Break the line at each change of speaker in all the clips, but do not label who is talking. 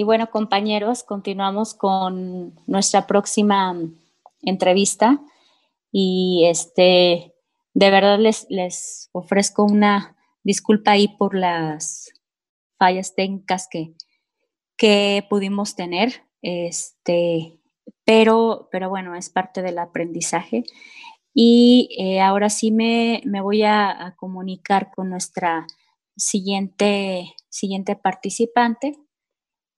Y bueno, compañeros, continuamos con nuestra próxima entrevista y este, de verdad les, les ofrezco una disculpa ahí por las fallas técnicas que, que pudimos tener, este, pero, pero bueno, es parte del aprendizaje. Y eh, ahora sí me, voy a, comunicar con nuestra siguiente, siguiente participante,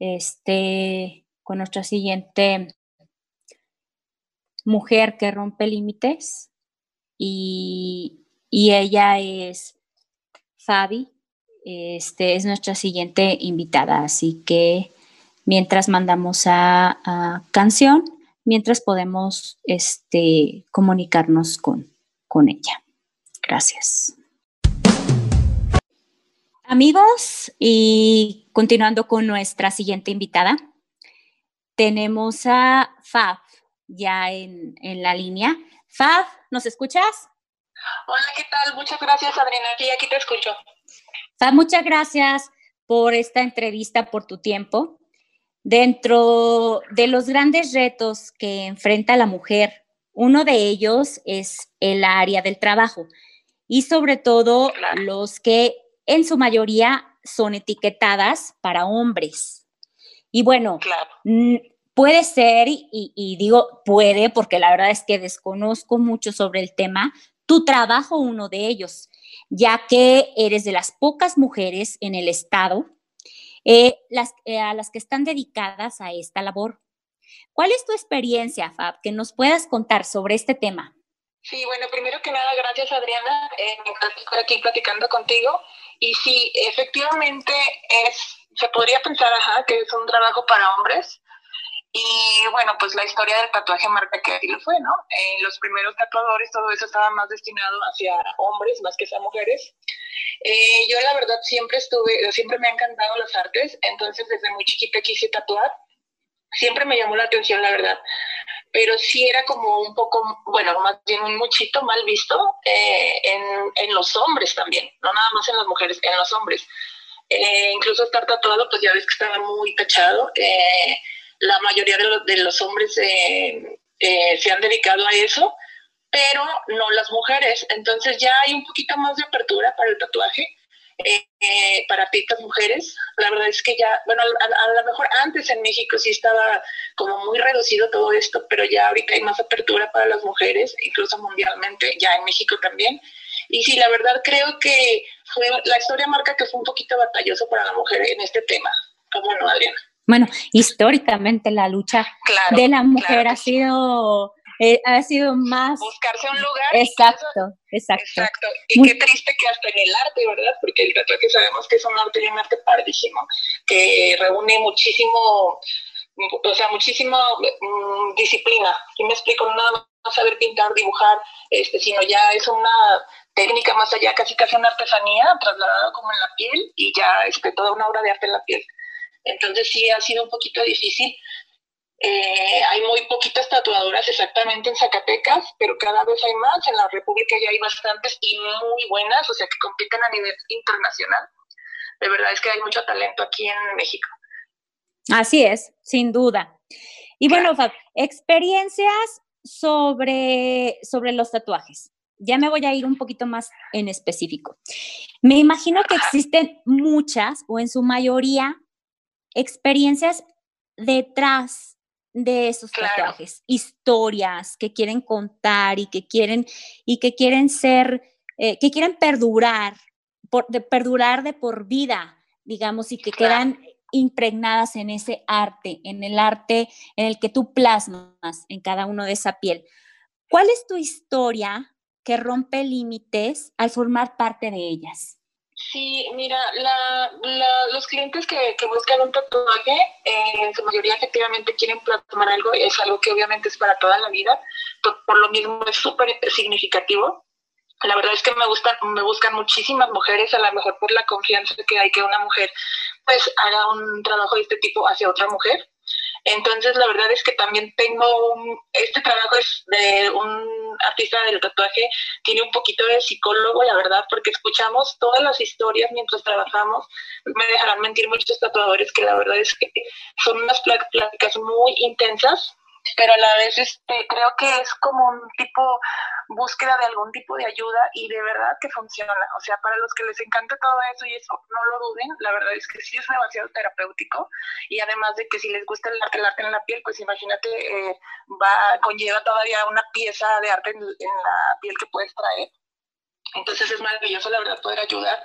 este, con nuestra siguiente mujer que rompe límites y, ella es Fabi, este, es nuestra siguiente invitada, así que mientras mandamos a, canción, mientras podemos este, comunicarnos con, con ella. Gracias. Amigos, y continuando con nuestra siguiente invitada, tenemos a Fab ya en, la línea. Fab, ¿nos escuchas?
Hola, ¿qué tal? Muchas gracias, Adriana. Sí, aquí te escucho.
Fab, muchas gracias por esta entrevista, por tu tiempo. Dentro de los grandes retos que enfrenta la mujer, uno de ellos es el área del trabajo y sobre todo los que en su mayoría son etiquetadas para hombres. Y bueno, puede ser, y, digo puede porque la verdad es que desconozco mucho sobre el tema, tu trabajo uno de ellos, ya que eres de las pocas mujeres en el Estado eh, las, eh, a las que están dedicadas a esta labor. ¿Cuál es tu experiencia, Fab, que nos puedas contar sobre este tema?
Sí, bueno, primero que nada, gracias Adriana, eh, aquí platicando contigo. Y sí, efectivamente es, se podría pensar, ajá, que es un trabajo para hombres, y bueno, pues la historia del tatuaje marca que así lo fue, ¿no? En los primeros tatuadores todo eso estaba más destinado hacia hombres más que hacia mujeres. Eh, yo la verdad siempre estuve, siempre me han encantado las artes, entonces desde muy chiquita quise tatuar. Siempre me llamó la atención, la verdad. Pero sí era como un poco, bueno, más bien un muchito mal visto eh, en, en, los hombres también, no nada más en las mujeres, en los hombres. Eh, incluso estar tatuado, pues ya ves que estaba muy tachado. Eh, la mayoría de, los hombres eh, eh, se han dedicado a eso, pero no las mujeres. Entonces ya hay un poquito más de apertura para el tatuaje. Eh, para picas mujeres, la verdad es que ya, bueno, a, lo mejor antes en México sí estaba como muy reducido todo esto, pero ya ahorita hay más apertura para las mujeres, incluso mundialmente, ya en México también. Y sí, la verdad creo que fue, la historia marca que fue un poquito batalloso para la mujer en este tema. ¿Cómo no, Adriana?
Bueno, históricamente la lucha de la mujer ha sido eh, ha sido más
buscarse un lugar
exacto exacto.
Exacto. Y qué triste que hasta en el arte verdad porque el tatuaje sabemos que es un arte y un arte padrísimo que reúne muchísimo o sea muchísima mm, disciplina. Y me explico no nada más saber pintar dibujar este sino ya es una técnica más allá casi casi una artesanía trasladada como en la piel y ya es este, toda una obra de arte en la piel. Entonces sí ha sido un poquito difícil. Eh, hay muy poquitas tatuadoras exactamente en Zacatecas, pero cada vez hay más. En la República ya hay bastantes y muy buenas, o sea, que compiten a nivel internacional. De verdad es que hay mucho talento aquí en México.
Así es, sin duda. Y bueno, Fab, experiencias sobre, sobre los tatuajes. Ya me voy a ir un poquito más en específico. Me imagino que existen muchas o en su mayoría experiencias detrás de esos tatuajes, historias que quieren contar y que quieren, y que quieren ser, eh, que quieren perdurar, por, de, perdurar de por vida, digamos, y que quedan impregnadas en ese arte, en el arte en el que tú plasmas en cada uno de esa piel. ¿Cuál es tu historia que rompe límites al formar parte de ellas?
Sí, mira, la, los clientes que, buscan un tatuaje, eh, en su mayoría efectivamente quieren plasmar algo, es algo que obviamente es para toda la vida, por, lo mismo es súper significativo. La verdad es que me gustan, me buscan muchísimas mujeres, a lo mejor por la confianza que hay que una mujer pues haga un trabajo de este tipo hacia otra mujer. Entonces, la verdad es que también tengo un, este trabajo es de un artista del tatuaje, tiene un poquito de psicólogo, la verdad, porque escuchamos todas las historias mientras trabajamos. Me dejarán mentir muchos tatuadores que la verdad es que son unas pláticas muy intensas pero a la vez este, creo que es como un tipo búsqueda de algún tipo de ayuda y de verdad que funciona. O sea, para los que les encanta todo eso y eso, no lo duden, la verdad es que sí es demasiado terapéutico y además de que si les gusta el arte, el arte en la piel, pues imagínate, eh, va, conlleva todavía una pieza de arte en, la piel que puedes traer. Entonces es maravilloso, la verdad, poder ayudar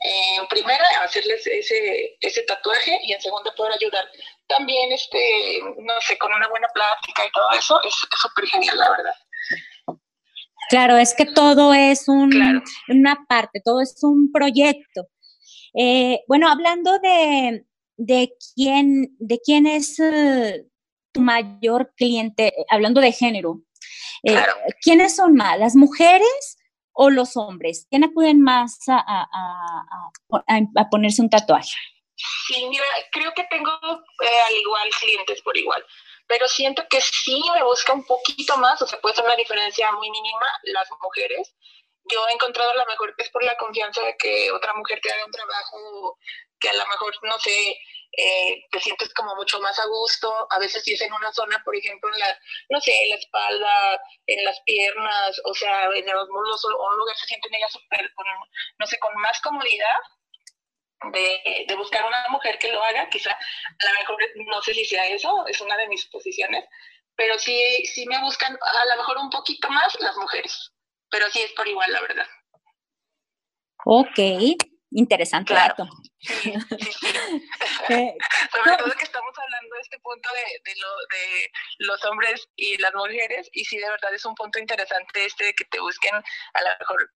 en primera, hacerles ese, ese tatuaje y en segunda, poder ayudar también, este, no sé, con una buena plática y todo eso, es súper genial, la verdad.
Claro, es que todo es un, una parte, todo es un proyecto. Eh, bueno, hablando de, de, quién, de quién es eh, tu mayor cliente, hablando de género, eh, ¿quiénes son más, las mujeres o los hombres? ¿Quién acuden más a, a, a, ponerse un tatuaje?
Sí, mira, creo que tengo al igual clientes por igual pero siento que sí me busca un poquito más, o sea, puede ser una diferencia muy mínima las mujeres. Yo he encontrado la mejor que es por la confianza de que otra mujer te haga un trabajo que a lo mejor, no sé, eh, te sientes como mucho más a gusto. A veces si es en una zona, por ejemplo, en la, no sé, en la espalda, en las piernas, o sea, en los muslos o un lugar se sienten ellas súper, no sé, con más comodidad de, de, buscar una mujer que lo haga, quizá a lo mejor no sé si sea eso, es una de mis posiciones, pero sí, sí me buscan a lo mejor un poquito más las mujeres, pero sí es por igual, la verdad.
Ok, interesante
claro. Eh, Sobre todo que estamos hablando de este punto de, de, lo, de los hombres y las mujeres, y sí, de verdad es un punto interesante este de que te busquen a lo mejor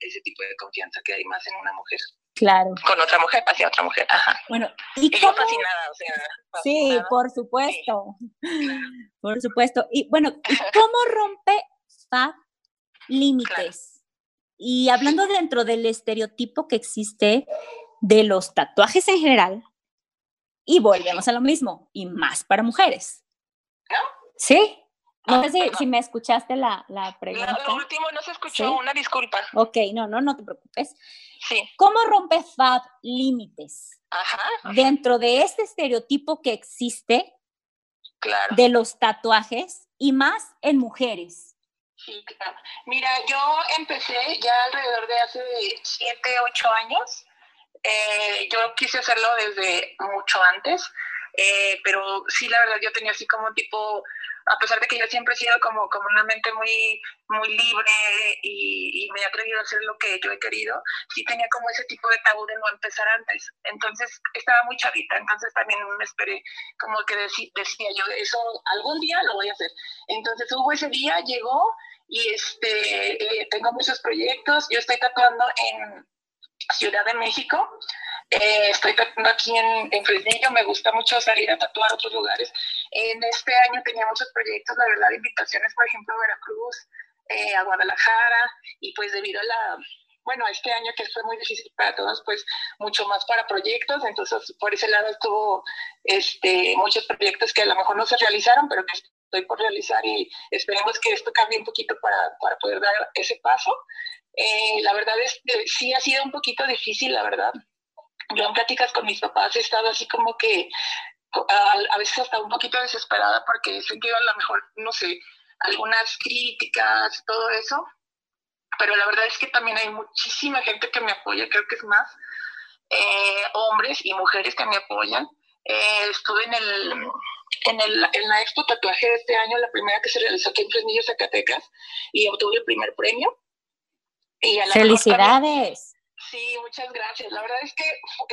ese tipo de confianza que hay más en una mujer.
Claro.
Con otra mujer, hacia otra mujer. Ajá.
Bueno,
y, yo fascinada, o sea.
Sí, por supuesto. Por supuesto. Y bueno, ¿cómo rompe Fab límites? Y hablando dentro del estereotipo que existe de los tatuajes en general, y volvemos a lo mismo, y más para mujeres.
¿No?
¿Sí? No sé si, si, me escuchaste la, la pregunta.
lo último no se escuchó, una disculpa.
Ok, no, no, no te preocupes.
Sí.
¿Cómo rompe Fab límites?
Ajá.
Dentro de este estereotipo que existe
claro.
de los tatuajes y más en mujeres.
Sí, claro. Mira, yo empecé ya alrededor de hace siete, ocho años. Eh, yo quise hacerlo desde mucho antes, eh, pero sí, la verdad, yo tenía así como tipo a pesar de que yo siempre he sido como, como una mente muy, muy libre y, me he atrevido a hacer lo que yo he querido, sí tenía como ese tipo de tabú de no empezar antes. Entonces estaba muy chavita, entonces también me esperé como que decía yo, eso algún día lo voy a hacer. Entonces hubo ese día, llegó y este, eh, tengo muchos proyectos, yo estoy tatuando en Ciudad de México, eh, estoy tatuando aquí en, en, Fresnillo, me gusta mucho salir a tatuar a otros lugares. En este año tenía muchos proyectos, la verdad, invitaciones, por ejemplo, a Veracruz, eh, a Guadalajara, y pues debido a la, bueno, este año que fue muy difícil para todos, pues mucho más para proyectos, entonces por ese lado estuvo este, muchos proyectos que a lo mejor no se realizaron, pero que estoy por realizar y esperemos que esto cambie un poquito para, para poder dar ese paso. Eh, la verdad es que sí ha sido un poquito difícil, la verdad, yo en pláticas con mis papás he estado así como que a, veces hasta un poquito desesperada porque he sentido a lo mejor, no sé, algunas críticas, todo eso, pero la verdad es que también hay muchísima gente que me apoya, creo que es más, eh, hombres y mujeres que me apoyan. Eh, estuve en el, en, el, en la expo tatuaje de este año, la primera que se realizó aquí en Fresnillo, Zacatecas, y obtuve el primer premio.
Y ¡Felicidades!
Sí, muchas gracias. La verdad es que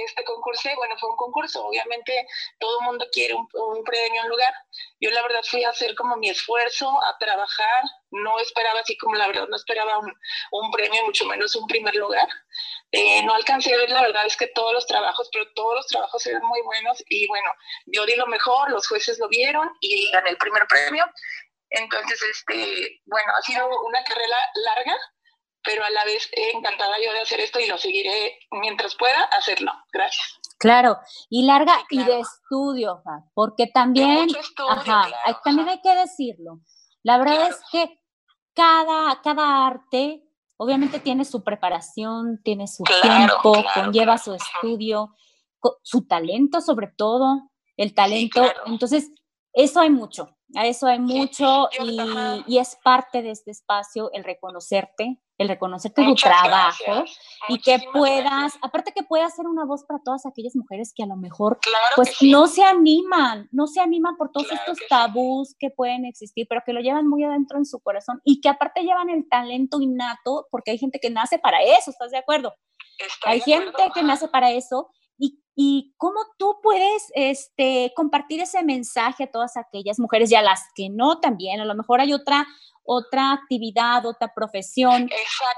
este concurso, bueno, fue un concurso. Obviamente todo el mundo quiere un, premio, un lugar. Yo la verdad fui a hacer como mi esfuerzo, a trabajar. No esperaba así como la verdad, no esperaba un, premio, mucho menos un primer lugar. Eh, no alcancé a ver, la verdad es que todos los trabajos, pero todos los trabajos eran muy buenos. Y bueno, yo di lo mejor, los jueces lo vieron y gané el primer premio. Entonces, este, bueno, ha sido una carrera larga, pero a la vez encantada yo de hacer esto y lo seguiré mientras pueda hacerlo. Gracias.
Claro, y larga y de estudio, porque también, ajá, también hay que decirlo. La verdad es que cada, cada arte obviamente tiene su preparación, tiene su tiempo, conlleva su estudio, su talento sobre todo, el talento. Entonces, eso hay mucho, a eso hay mucho y, es parte de este espacio el reconocerte, el reconocerte tu trabajo y que puedas, aparte que puedas ser una voz para todas aquellas mujeres que a lo mejor pues no se animan, no se animan por todos estos tabús que pueden existir, pero que lo llevan muy adentro en su corazón y que aparte llevan el talento innato, porque hay gente que nace para eso, ¿estás de acuerdo? hay gente que nace para eso y cómo tú puedes este, compartir ese mensaje a todas aquellas mujeres y a las que no también. A lo mejor hay otra, otra actividad, otra profesión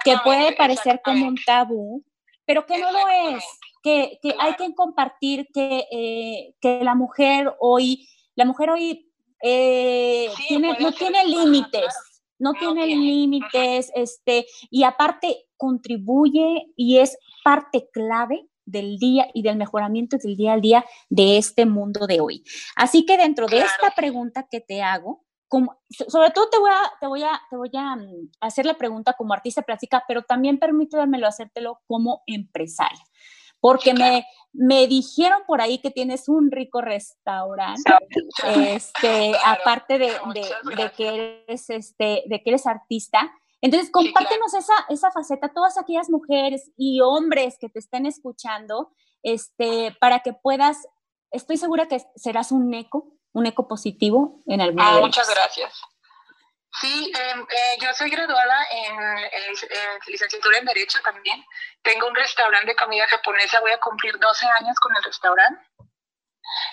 que puede parecer como un tabú, pero que no lo es. Que, que hay que compartir que, eh, que la mujer hoy, la mujer hoy eh, tiene, no tiene límites. No, tiene límites, este, y aparte contribuye y es parte clave del día y del mejoramiento del día al día de este mundo de hoy. Así que dentro de esta pregunta que te hago, como, sobre todo te voy, a, te, voy a, te voy a mm, hacer la pregunta como artista plástica, pero también permítemelo hacértelo como empresaria, porque me, me dijeron por ahí que tienes un rico restaurante, este, aparte de, de, de, que eres, este, de que eres artista, entonces, compártenos esa, esa faceta, todas aquellas mujeres y hombres que te estén escuchando, este, para que puedas, estoy segura que serás un eco, un eco positivo en algún
ah, Muchas gracias. Sí, em, eh, yo soy graduada en, licenciatura en Derecho también. Tengo un restaurante de comida japonesa, voy a cumplir 12 años con el restaurante.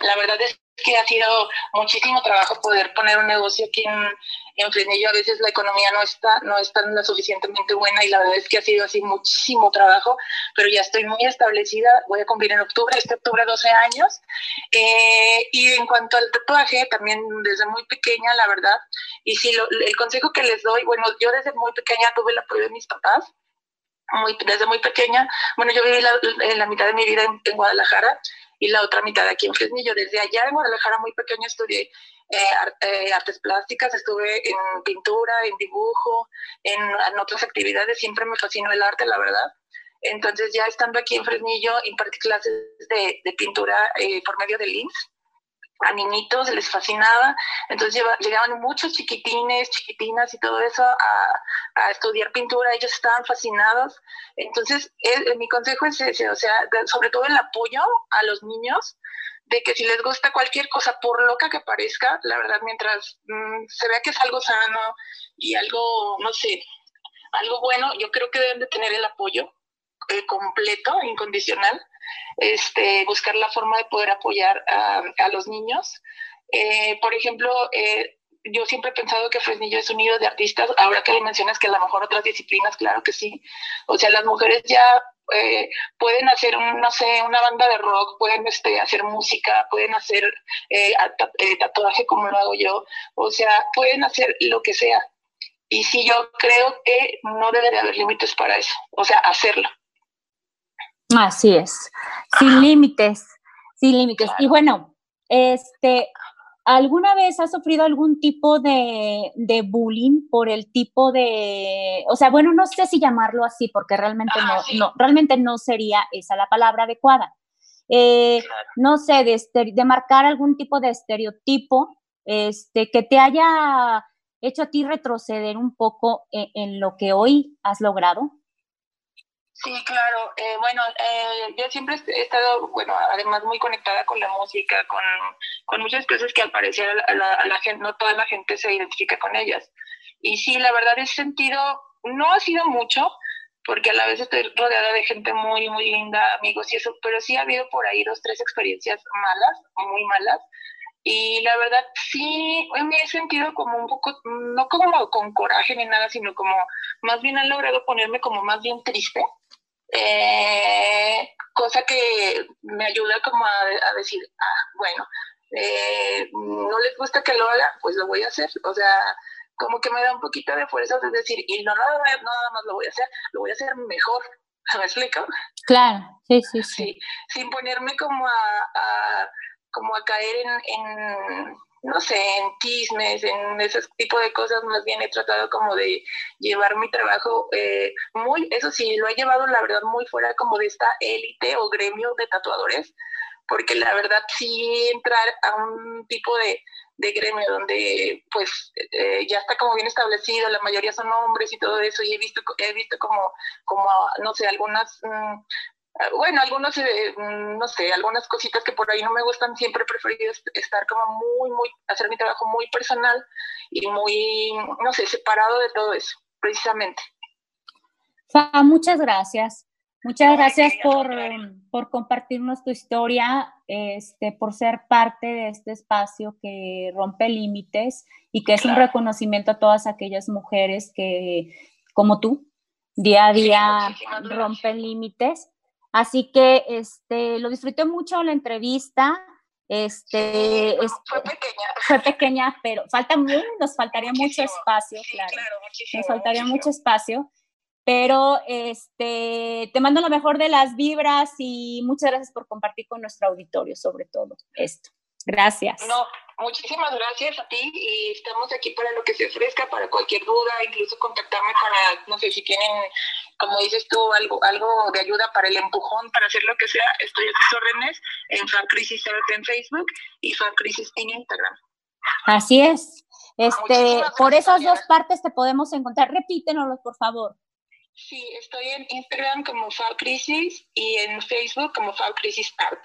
La verdad es que ha sido muchísimo trabajo poder poner un negocio aquí en, en Fresnillo. A veces la economía no está, no está lo suficientemente buena y la verdad es que ha sido así muchísimo trabajo, pero ya estoy muy establecida. Voy a cumplir en octubre, este octubre 12 años. Eh, y en cuanto al tatuaje, también desde muy pequeña, la verdad. Y sí, el consejo que les doy, bueno, yo desde muy pequeña tuve el apoyo de mis papás. Muy, desde muy pequeña, bueno, yo viví la, la mitad de mi vida en Guadalajara y la otra mitad aquí en Fresnillo. Desde allá en Guadalajara, muy pequeño, estudié eh, eh, artes plásticas, estuve en pintura, en dibujo, en, otras actividades. Siempre me fascinó el arte, la verdad. Entonces, ya estando aquí en Fresnillo, impartí clases de, pintura eh, por medio de LINS a niñitos les fascinaba, entonces llegaban muchos chiquitines, chiquitinas y todo eso a, estudiar pintura, ellos estaban fascinados, entonces mi consejo es ese, o sea, sobre todo el apoyo a los niños, de que si les gusta cualquier cosa, por loca que parezca, la verdad, mientras mm, se vea que es algo sano y algo, no sé, algo bueno, yo creo que deben de tener el apoyo eh, completo, incondicional, este, buscar la forma de poder apoyar a, los niños. Eh, por ejemplo, eh, yo siempre he pensado que Fresnillo es unido de artistas, ahora que le mencionas que a lo mejor otras disciplinas, claro que sí. O sea, las mujeres ya eh, pueden hacer, no sé, una banda de rock, pueden este, hacer música, pueden hacer tatuaje como lo hago yo, o sea, pueden hacer lo que sea. Y sí, yo creo que no debe de haber límites para eso, o sea, hacerlo.
Así es, sin límites, sin límites. Y bueno, este, ¿alguna vez has sufrido algún tipo de, bullying por el tipo de, o sea, bueno, no sé si llamarlo así, porque realmente ah, no, no, realmente no sería esa la palabra adecuada. Eh, no sé, de, de marcar algún tipo de estereotipo, este, que te haya hecho a ti retroceder un poco e, en lo que hoy has logrado.
Sí, claro. Eh, bueno, eh, yo siempre he estado, bueno, además muy conectada con la música, con, con muchas cosas que al parecer a la, gente, no toda la gente se identifica con ellas. Y sí, la verdad he sentido, no ha sido mucho, porque a la vez estoy rodeada de gente muy, muy linda, amigos y eso, pero sí ha habido por ahí dos, tres experiencias malas, muy malas. Y la verdad sí me he sentido como un poco, no como con coraje ni nada, sino como más bien han logrado ponerme como más bien triste eh, cosa que me ayuda como a, decir, ah, bueno, eh, no les gusta que lo haga, pues lo voy a hacer. O sea, como que me da un poquito de fuerza de decir, y no nada, nada más lo voy a hacer, lo voy a hacer mejor. ¿Me explico?
Claro, sí, sí, sí.
sin ponerme como a, como a caer en, no sé, en chismes, en ese tipo de cosas, más bien he tratado como de llevar mi trabajo eh, muy, eso sí, lo he llevado la verdad muy fuera como de esta élite o gremio de tatuadores, porque la verdad sí entrar a un tipo de, de gremio donde pues eh, ya está como bien establecido, la mayoría son hombres y todo eso, y he visto, he visto como, como no sé, algunas, mm, bueno, algunos, eh, mm, no sé, algunas cositas que por ahí no me gustan, siempre he preferido estar como muy, muy, hacer mi trabajo muy personal y muy, no sé, separado de todo eso, precisamente.
Fa, muchas gracias. Muchas gracias por, por, compartirnos tu historia, este, por ser parte de este espacio que rompe límites y que es un reconocimiento a todas aquellas mujeres que, como tú, día a día rompen límites. Así que este, lo disfruté mucho la entrevista. Este,
fue pequeña.
Fue pequeña, pero falta nos faltaría mucho espacio, claro. nos faltaría mucho espacio. Pero este, te mando lo mejor de las vibras y muchas gracias por compartir con nuestro auditorio sobre todo esto. Gracias.
No, muchísimas gracias a ti y estamos aquí para lo que se ofrezca, para cualquier duda, incluso contactarme para, no sé, si tienen, como dices tú, algo, algo de ayuda para el empujón, para hacer lo que sea, estoy a tus órdenes en Crisis en Facebook y Crisis en Instagram.
Así es. Este, por esas dos partes te podemos encontrar. Repítenoslo, por favor.
Sí, estoy en Instagram como Crisis y en Facebook como Crisis Art.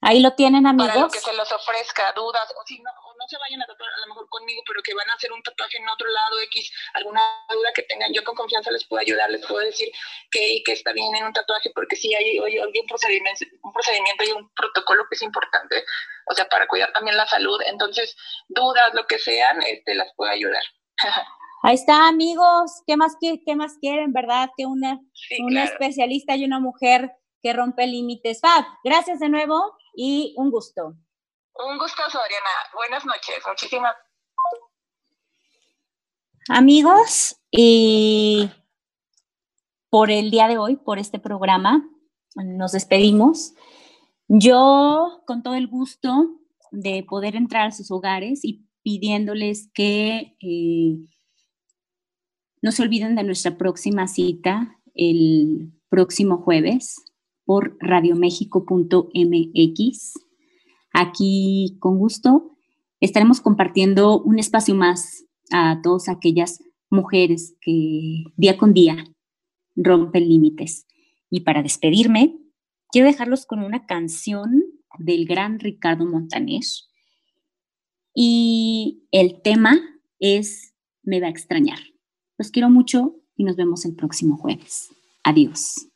Ahí lo tienen, amigos.
Para que se los ofrezca, dudas, o si no, no se vayan a tatuar a lo mejor conmigo, pero que van a hacer un tatuaje en otro lado, X, alguna duda que tengan, yo con confianza les puedo ayudar, les puedo decir que, que está bien en un tatuaje, porque sí hay, hay, un, procedimiento, un procedimiento y un protocolo que es importante, o sea, para cuidar también la salud. Entonces, dudas, lo que sean, este, las puedo ayudar.
Ahí está, amigos. ¿Qué más, qué, qué más quieren, verdad? Que una, una especialista y una mujer que rompe límites. Fab, gracias de nuevo y un gusto.
Un gusto, Adriana. Buenas noches. Muchísimas.
Amigos, y por el día de hoy, por este programa, nos despedimos. Yo, con todo el gusto de poder entrar a sus hogares y pidiéndoles que eh, no se olviden de nuestra próxima cita el próximo jueves por radioméxico.mx. Aquí, con gusto, estaremos compartiendo un espacio más a todas aquellas mujeres que día con día rompen límites. Y para despedirme, quiero dejarlos con una canción del gran Ricardo Montaner. Y el tema es Me va a extrañar. Los quiero mucho y nos vemos el próximo jueves. Adiós.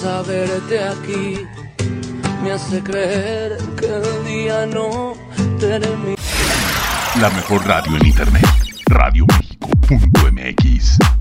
Saberte aquí me hace creer que el día no termina.
La mejor radio en internet, Radio México.mx.